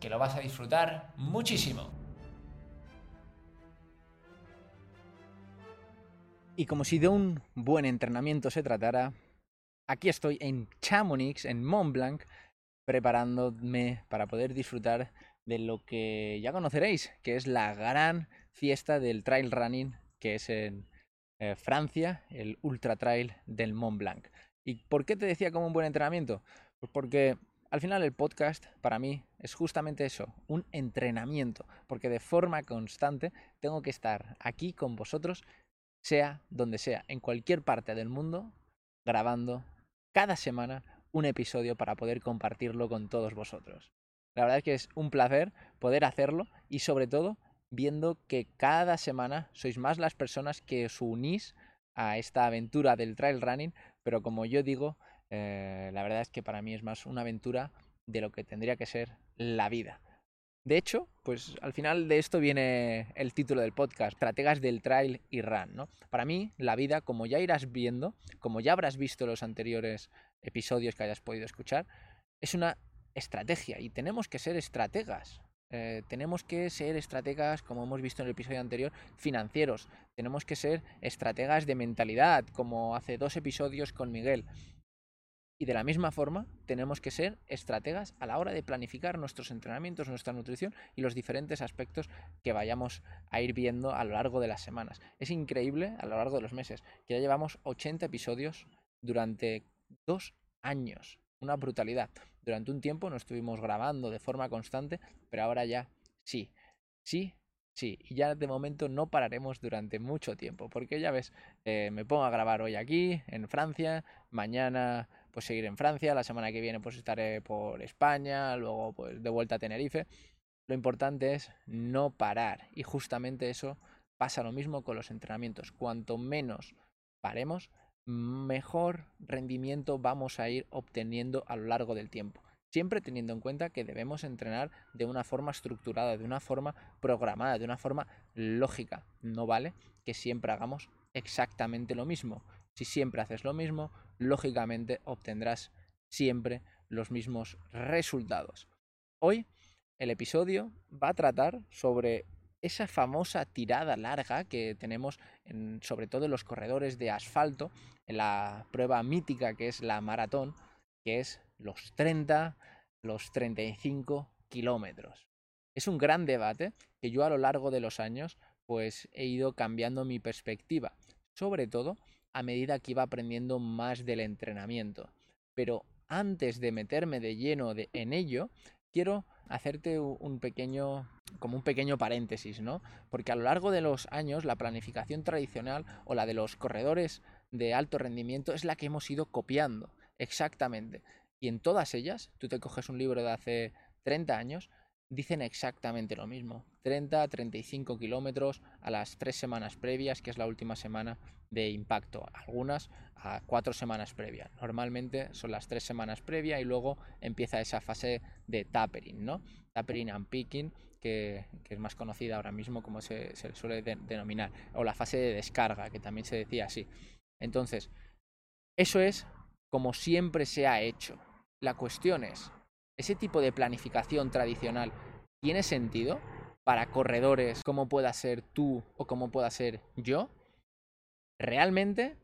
que lo vas a disfrutar muchísimo. Y como si de un buen entrenamiento se tratara, aquí estoy en Chamonix, en Mont Blanc, preparándome para poder disfrutar de lo que ya conoceréis, que es la gran fiesta del trail running, que es en eh, Francia, el Ultra Trail del Mont Blanc. ¿Y por qué te decía como un buen entrenamiento? Pues porque al final el podcast para mí es justamente eso, un entrenamiento, porque de forma constante tengo que estar aquí con vosotros, sea donde sea, en cualquier parte del mundo, grabando cada semana un episodio para poder compartirlo con todos vosotros. La verdad es que es un placer poder hacerlo y sobre todo viendo que cada semana sois más las personas que os unís a esta aventura del trail running, pero como yo digo, eh, la verdad es que para mí es más una aventura de lo que tendría que ser la vida. De hecho, pues al final de esto viene el título del podcast, Estrategas del Trail y Run, ¿no? Para mí, la vida, como ya irás viendo, como ya habrás visto los anteriores episodios que hayas podido escuchar, es una estrategia y tenemos que ser estrategas. Eh, tenemos que ser estrategas, como hemos visto en el episodio anterior, financieros. Tenemos que ser estrategas de mentalidad, como hace dos episodios con Miguel. Y de la misma forma, tenemos que ser estrategas a la hora de planificar nuestros entrenamientos, nuestra nutrición y los diferentes aspectos que vayamos a ir viendo a lo largo de las semanas. Es increíble a lo largo de los meses, que ya llevamos 80 episodios durante dos años. Una brutalidad. Durante un tiempo no estuvimos grabando de forma constante, pero ahora ya sí. Sí, Sí, y ya de momento no pararemos durante mucho tiempo, porque ya ves, eh, me pongo a grabar hoy aquí, en Francia, mañana pues seguir en Francia, la semana que viene pues estaré por España, luego pues de vuelta a Tenerife. Lo importante es no parar y justamente eso pasa lo mismo con los entrenamientos. Cuanto menos paremos, mejor rendimiento vamos a ir obteniendo a lo largo del tiempo. Siempre teniendo en cuenta que debemos entrenar de una forma estructurada, de una forma programada, de una forma lógica. No vale que siempre hagamos exactamente lo mismo. Si siempre haces lo mismo, lógicamente obtendrás siempre los mismos resultados. Hoy el episodio va a tratar sobre esa famosa tirada larga que tenemos en, sobre todo en los corredores de asfalto, en la prueba mítica que es la maratón, que es los 30, los 35 kilómetros. Es un gran debate que yo a lo largo de los años pues he ido cambiando mi perspectiva, sobre todo a medida que iba aprendiendo más del entrenamiento. Pero antes de meterme de lleno en ello, quiero hacerte un pequeño como un pequeño paréntesis, ¿no? Porque a lo largo de los años la planificación tradicional o la de los corredores de alto rendimiento es la que hemos ido copiando, exactamente. Y en todas ellas, tú te coges un libro de hace 30 años dicen exactamente lo mismo. 30 a 35 kilómetros a las tres semanas previas, que es la última semana de impacto. Algunas a cuatro semanas previas. Normalmente son las tres semanas previas y luego empieza esa fase de tapering, ¿no? Tapering and picking, que, es más conocida ahora mismo como se, se suele denominar. O la fase de descarga, que también se decía así. Entonces, eso es como siempre se ha hecho. La cuestión es, ese tipo de planificación tradicional tiene sentido para corredores como pueda ser tú o como pueda ser yo? Realmente,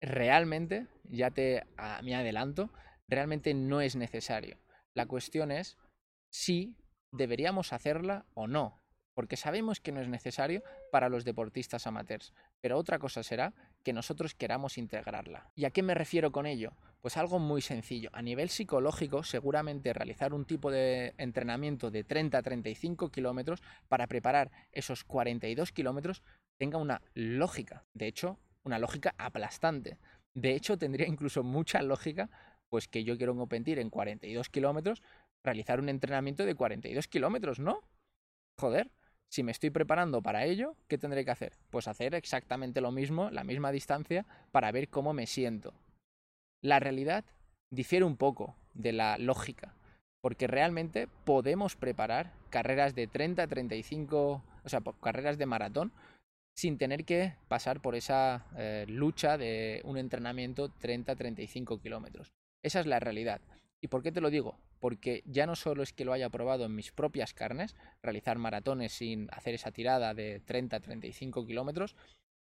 realmente, ya te me adelanto, realmente no es necesario. La cuestión es si deberíamos hacerla o no. Porque sabemos que no es necesario para los deportistas amateurs, pero otra cosa será que nosotros queramos integrarla. ¿Y a qué me refiero con ello? Pues algo muy sencillo. A nivel psicológico, seguramente realizar un tipo de entrenamiento de 30 a 35 kilómetros para preparar esos 42 kilómetros tenga una lógica. De hecho, una lógica aplastante. De hecho, tendría incluso mucha lógica, pues que yo quiero competir en 42 kilómetros, realizar un entrenamiento de 42 kilómetros, ¿no? Joder, si me estoy preparando para ello, ¿qué tendré que hacer? Pues hacer exactamente lo mismo, la misma distancia, para ver cómo me siento. La realidad difiere un poco de la lógica, porque realmente podemos preparar carreras de 30, 35, o sea, carreras de maratón, sin tener que pasar por esa eh, lucha de un entrenamiento 30-35 kilómetros. Esa es la realidad. ¿Y por qué te lo digo? Porque ya no solo es que lo haya probado en mis propias carnes, realizar maratones sin hacer esa tirada de 30-35 kilómetros,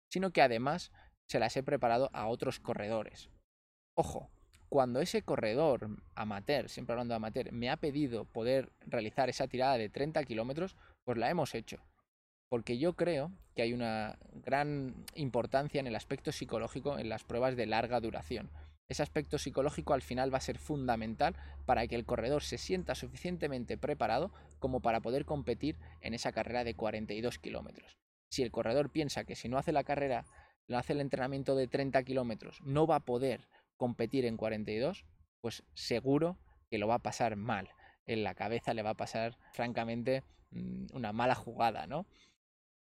sino que además se las he preparado a otros corredores. Ojo, cuando ese corredor amateur, siempre hablando de amateur, me ha pedido poder realizar esa tirada de 30 kilómetros, pues la hemos hecho. Porque yo creo que hay una gran importancia en el aspecto psicológico en las pruebas de larga duración. Ese aspecto psicológico al final va a ser fundamental para que el corredor se sienta suficientemente preparado como para poder competir en esa carrera de 42 kilómetros. Si el corredor piensa que si no hace la carrera, no hace el entrenamiento de 30 kilómetros, no va a poder competir en 42, pues seguro que lo va a pasar mal. En la cabeza le va a pasar, francamente, mm, una mala jugada, ¿no?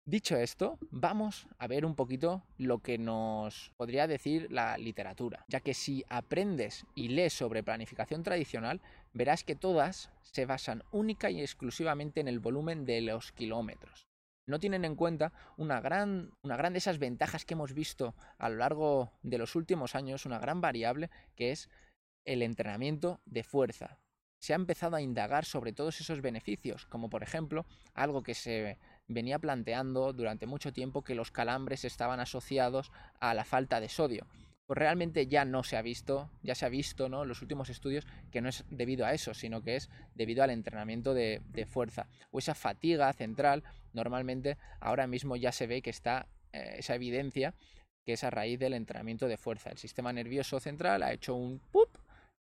Dicho esto, vamos a ver un poquito lo que nos podría decir la literatura, ya que si aprendes y lees sobre planificación tradicional, verás que todas se basan única y exclusivamente en el volumen de los kilómetros no tienen en cuenta una gran, una gran de esas ventajas que hemos visto a lo largo de los últimos años, una gran variable que es el entrenamiento de fuerza. Se ha empezado a indagar sobre todos esos beneficios, como por ejemplo algo que se venía planteando durante mucho tiempo que los calambres estaban asociados a la falta de sodio pues realmente ya no se ha visto, ya se ha visto ¿no? los últimos estudios que no es debido a eso, sino que es debido al entrenamiento de, fuerza. O esa fatiga central, normalmente ahora mismo ya se ve que está eh, esa evidencia que es a raíz del entrenamiento de fuerza. El sistema nervioso central ha hecho un ¡pup!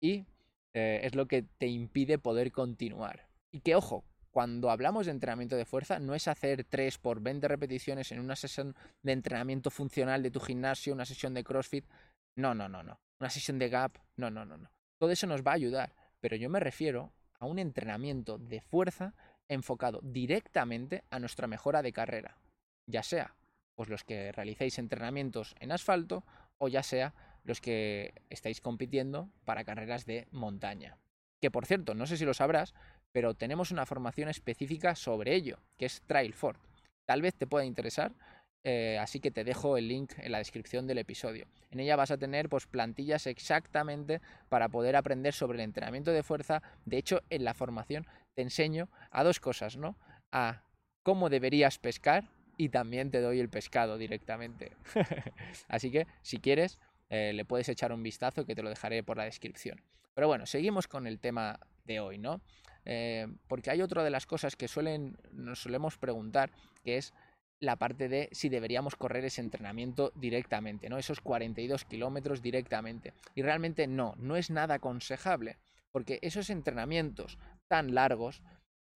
y eh, es lo que te impide poder continuar. Y que ojo, cuando hablamos de entrenamiento de fuerza, no es hacer 3 por 20 repeticiones en una sesión de entrenamiento funcional de tu gimnasio, una sesión de CrossFit, no, no, no, no. Una sesión de gap, no, no, no, no. Todo eso nos va a ayudar, pero yo me refiero a un entrenamiento de fuerza enfocado directamente a nuestra mejora de carrera, ya sea pues los que realicéis entrenamientos en asfalto o ya sea los que estáis compitiendo para carreras de montaña. Que por cierto, no sé si lo sabrás, pero tenemos una formación específica sobre ello, que es Trail Fort. Tal vez te pueda interesar eh, así que te dejo el link en la descripción del episodio. En ella vas a tener pues, plantillas exactamente para poder aprender sobre el entrenamiento de fuerza. De hecho, en la formación te enseño a dos cosas, ¿no? A cómo deberías pescar y también te doy el pescado directamente. Así que, si quieres, eh, le puedes echar un vistazo que te lo dejaré por la descripción. Pero bueno, seguimos con el tema de hoy, ¿no? Eh, porque hay otra de las cosas que suelen, nos solemos preguntar, que es la parte de si deberíamos correr ese entrenamiento directamente, ¿no? Esos 42 kilómetros directamente. Y realmente no, no es nada aconsejable, porque esos entrenamientos tan largos,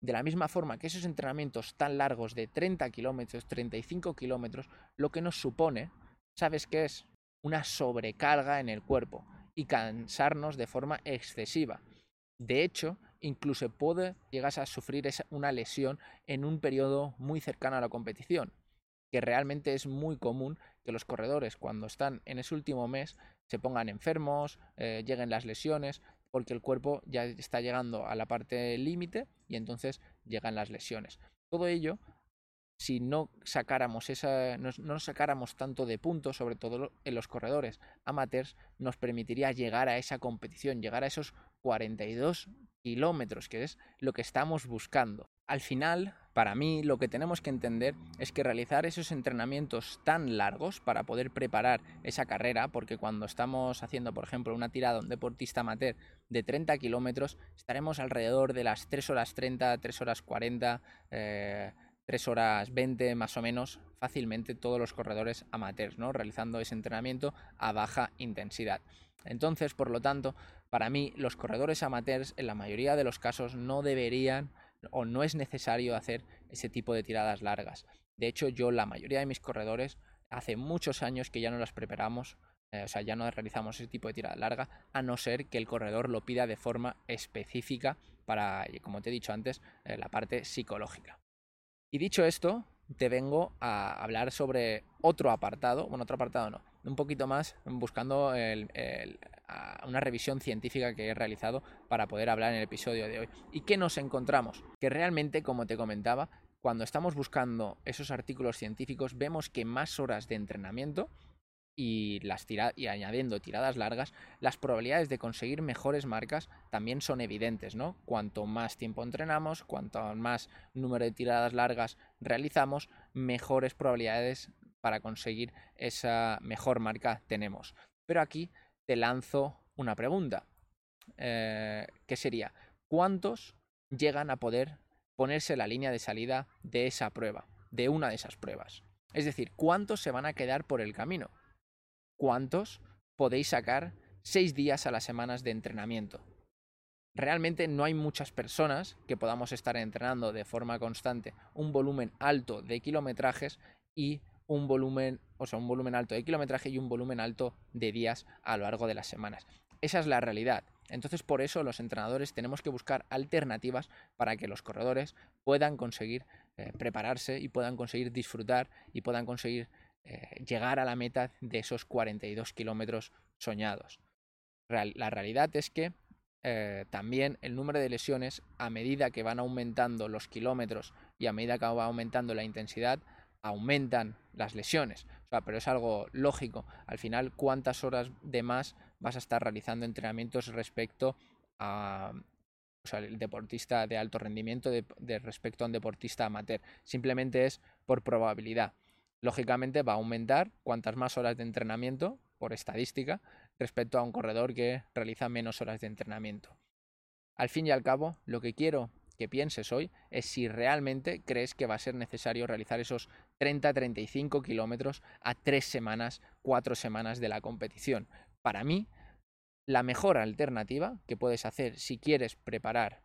de la misma forma que esos entrenamientos tan largos de 30 kilómetros, 35 kilómetros, lo que nos supone, ¿sabes qué es? Una sobrecarga en el cuerpo y cansarnos de forma excesiva. De hecho, incluso puede llegas a sufrir una lesión en un periodo muy cercano a la competición, que realmente es muy común que los corredores cuando están en ese último mes se pongan enfermos, eh, lleguen las lesiones, porque el cuerpo ya está llegando a la parte límite y entonces llegan las lesiones. Todo ello si no sacáramos esa, no, sacáramos tanto de puntos, sobre todo en los corredores amateurs, nos permitiría llegar a esa competición, llegar a esos 42 kilómetros, que es lo que estamos buscando. Al final, para mí, lo que tenemos que entender es que realizar esos entrenamientos tan largos para poder preparar esa carrera, porque cuando estamos haciendo, por ejemplo, una tirada a un deportista amateur de 30 kilómetros, estaremos alrededor de las 3 horas 30, 3 horas 40, 3 horas 20 más o menos fácilmente todos los corredores amateurs, ¿no? Realizando ese entrenamiento a baja intensidad. Entonces, por lo tanto, para mí los corredores amateurs en la mayoría de los casos no deberían o no es necesario hacer ese tipo de tiradas largas. De hecho, yo la mayoría de mis corredores hace muchos años que ya no las preparamos, eh, o sea, ya no realizamos ese tipo de tirada larga, a no ser que el corredor lo pida de forma específica para, como te he dicho antes, eh, la parte psicológica. Y dicho esto, te vengo a hablar sobre otro apartado, bueno, otro apartado no, un poquito más buscando una revisión científica que he realizado para poder hablar en el episodio de hoy. ¿Y qué nos encontramos? Que realmente, como te comentaba, cuando estamos buscando esos artículos científicos, vemos que más horas de entrenamiento y, añadiendo tiradas largas, las probabilidades de conseguir mejores marcas también son evidentes, ¿no? Cuanto más tiempo entrenamos, cuanto más número de tiradas largas realizamos, mejores probabilidades para conseguir esa mejor marca tenemos. Pero aquí te lanzo una pregunta, eh, que sería, ¿cuántos llegan a poder ponerse la línea de salida de esa prueba, de una de esas pruebas? Es decir, ¿cuántos se van a quedar por el camino? Cuántos podéis sacar seis días a las semanas de entrenamiento. Realmente no hay muchas personas que podamos estar entrenando de forma constante un volumen alto de kilometrajes y un volumen, o sea, un volumen alto de kilometraje y un volumen alto de días a lo largo de las semanas. Esa es la realidad. Entonces, por eso los entrenadores tenemos que buscar alternativas para que los corredores puedan conseguir eh, prepararse y puedan conseguir disfrutar y puedan conseguir eh, llegar a la meta de esos 42 kilómetros soñados. la realidad es que eh, también el número de lesiones, a medida que van aumentando los kilómetros y a medida que va aumentando la intensidad, aumentan las lesiones. Pero es algo lógico. Al final, ¿cuántas horas de más vas a estar realizando entrenamientos respecto a, deportista de alto rendimiento de, respecto a un deportista amateur. Simplemente es por probabilidad lógicamente va a aumentar cuantas más horas de entrenamiento, por estadística, respecto a un corredor que realiza menos horas de entrenamiento. Al fin y al cabo, lo que quiero que pienses hoy es si realmente crees que va a ser necesario realizar esos 30-35 kilómetros a tres semanas, cuatro semanas de la competición. Para mí, la mejor alternativa que puedes hacer si quieres preparar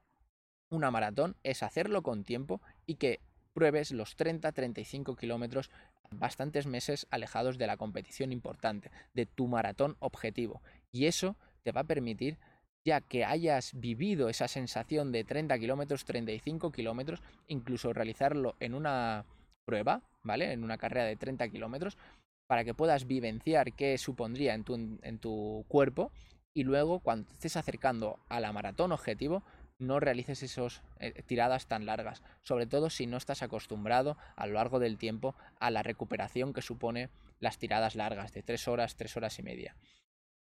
una maratón es hacerlo con tiempo y que pruebes los 30-35 kilómetros bastantes meses alejados de la competición importante, de tu maratón objetivo. Y eso te va a permitir, ya que hayas vivido esa sensación de 30 kilómetros, 35 kilómetros, incluso realizarlo en una prueba, ¿vale? En una carrera de 30 kilómetros, para que puedas vivenciar qué supondría en tu, en tu cuerpo y luego cuando te estés acercando a la maratón objetivo, no realices esas eh, tiradas tan largas, sobre todo si no estás acostumbrado a lo largo del tiempo a la recuperación que supone las tiradas largas de tres horas, tres horas y media.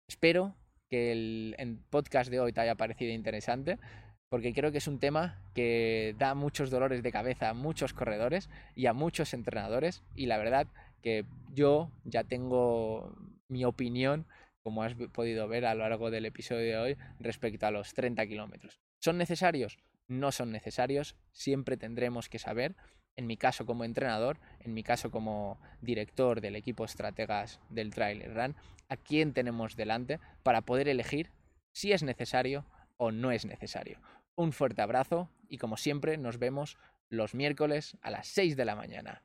Espero que el, podcast de hoy te haya parecido interesante, porque creo que es un tema que da muchos dolores de cabeza a muchos corredores y a muchos entrenadores, y la verdad que yo ya tengo mi opinión como has podido ver a lo largo del episodio de hoy, respecto a los 30 kilómetros. ¿Son necesarios? No son necesarios, siempre tendremos que saber, en mi caso como entrenador, en mi caso como director del equipo estrategas del Trailer Run, a quién tenemos delante para poder elegir si es necesario o no es necesario. Un fuerte abrazo y como siempre nos vemos los miércoles a las 6 de la mañana.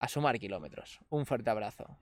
A sumar kilómetros. Un fuerte abrazo.